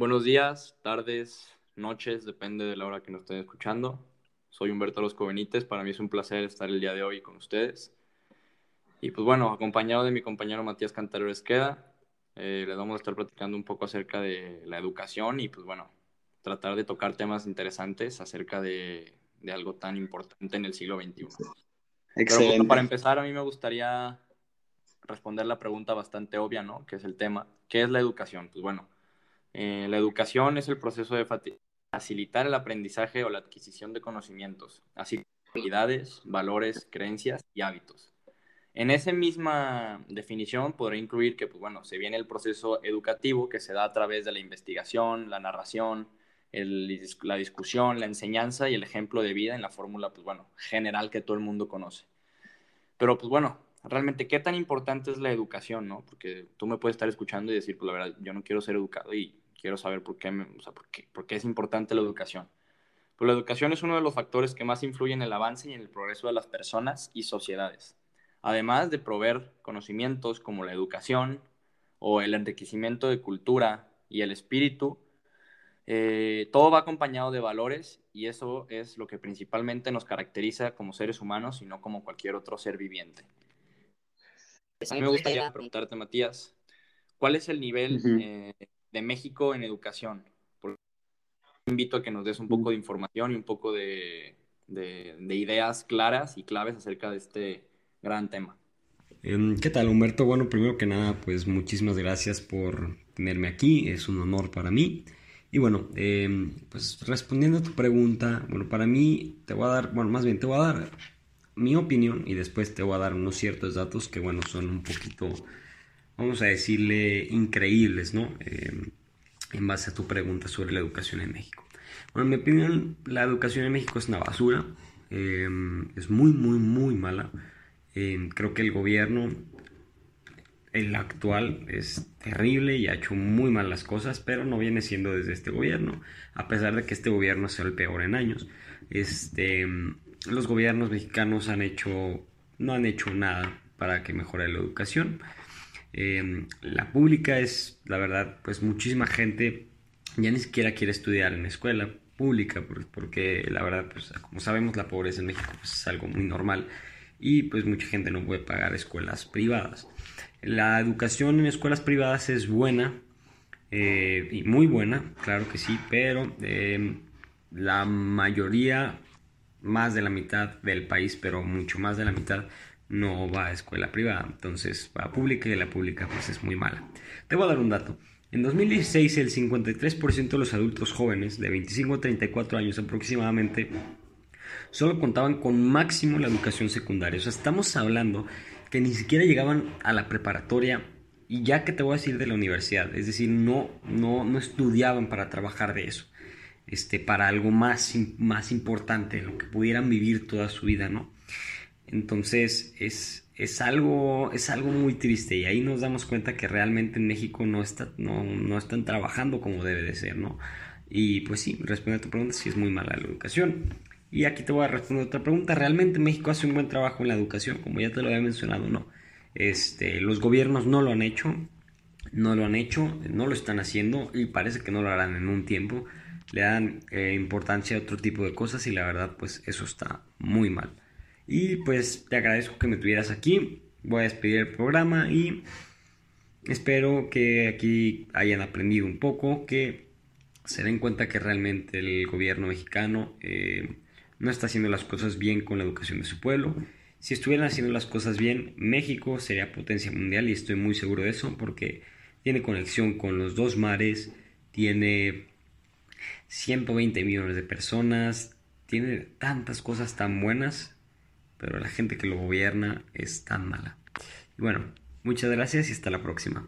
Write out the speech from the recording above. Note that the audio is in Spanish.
Buenos días, tardes, noches, depende de la hora que nos estén escuchando. Soy Humberto Losco Benítez, para mí es un placer estar el día de hoy con ustedes. Y pues bueno, acompañado de mi compañero Matías Cantarero Esqueda, eh, les vamos a estar platicando un poco acerca de la educación y pues bueno, tratar de tocar temas interesantes acerca de, de algo tan importante en el siglo XXI. Excelente. Pero para empezar, a mí me gustaría responder la pregunta bastante obvia, ¿no? Que es el tema, ¿qué es la educación? Pues bueno, eh, la educación es el proceso de facilitar el aprendizaje o la adquisición de conocimientos, así como habilidades, valores, creencias y hábitos. En esa misma definición podré incluir que, pues bueno, se viene el proceso educativo que se da a través de la investigación, la narración, la discusión, la enseñanza y el ejemplo de vida en la fórmula, pues bueno, general que todo el mundo conoce. Pero, pues bueno, realmente qué tan importante es la educación, ¿no? Porque tú me puedes estar escuchando y decir, pues la verdad, yo no quiero ser educado y quiero saber por qué, o sea, por qué, por qué es importante la educación. Pues la educación es uno de los factores que más influyen en el avance y en el progreso de las personas y sociedades. Además de proveer conocimientos como la educación o el enriquecimiento de cultura y el espíritu, eh, todo va acompañado de valores y eso es lo que principalmente nos caracteriza como seres humanos y no como cualquier otro ser viviente. A mí me gustaría preguntarte, Matías, ¿cuál es el nivel eh, de México en educación? invito a que nos des un poco de información y un poco de, ideas claras y claves acerca de este gran tema. Em, ¿Qué tal, Humberto? Bueno, primero que nada, pues muchísimas gracias por tenerme aquí, es un honor para mí. Y bueno, em, pues respondiendo a tu pregunta, bueno, para mí te voy a dar, bueno, más bien te voy a dar mi opinión y después te voy a dar unos ciertos datos que, bueno, son un poquito, vamos a decirle, increíbles, ¿no? Em, en base a tu pregunta sobre la educación en México. Bueno, en mi opinión, la educación en México es una basura, em, es muy, muy, muy mala. Em, creo que el gobierno, el actual, es terrible y ha hecho muy mal las cosas, pero no viene siendo desde este gobierno, a pesar de que este gobierno sea el peor en años. Este los gobiernos mexicanos han hecho, no han hecho nada para que mejore la educación. Em, la pública es, la verdad, pues muchísima gente ya ni siquiera quiere estudiar en escuela pública, porque, la verdad, pues como sabemos, la pobreza en México pues, es algo muy normal y pues mucha gente no puede pagar escuelas privadas. La educación en escuelas privadas es buena eh, y muy buena, claro que sí, pero em, la mayoría más de la mitad del país, pero mucho más de la mitad no va a escuela privada, entonces va a pública y la pública pues es muy mala. Te voy a dar un dato. En 2016 el 53% de los adultos jóvenes de 25 a 34 años aproximadamente solo contaban con máximo la educación secundaria. O sea, estamos hablando que ni siquiera llegaban a la preparatoria y ya que te voy a decir de la universidad, es decir, no, no, no estudiaban para trabajar de eso este, para algo más, más importante, lo que pudieran vivir toda su vida, ¿no? Entonces es, es, algo, es algo muy triste y ahí nos damos cuenta que realmente en México no, está, no, no están trabajando como debe de ser, ¿no? Y pues sí, responde a tu pregunta, si es muy mala la educación. Y aquí te voy a responder otra pregunta. ¿Realmente México hace un buen trabajo en la educación? Como ya te lo había mencionado, no. Este, los gobiernos no lo han hecho, no lo han hecho, no lo están haciendo y parece que no lo harán en un tiempo le dan eh, importancia a otro tipo de cosas y la verdad pues eso está muy mal. Y pues te agradezco que me tuvieras aquí, voy a despedir el programa y espero que aquí hayan aprendido un poco, que se den cuenta que realmente el gobierno mexicano eh, no está haciendo las cosas bien con la educación de su pueblo. Si estuvieran haciendo las cosas bien, México sería potencia mundial y estoy muy seguro de eso porque tiene conexión con los dos mares, tiene 120 millones de personas, tiene tantas cosas tan buenas, pero la gente que lo gobierna es tan mala. Bueno, muchas gracias y hasta la próxima.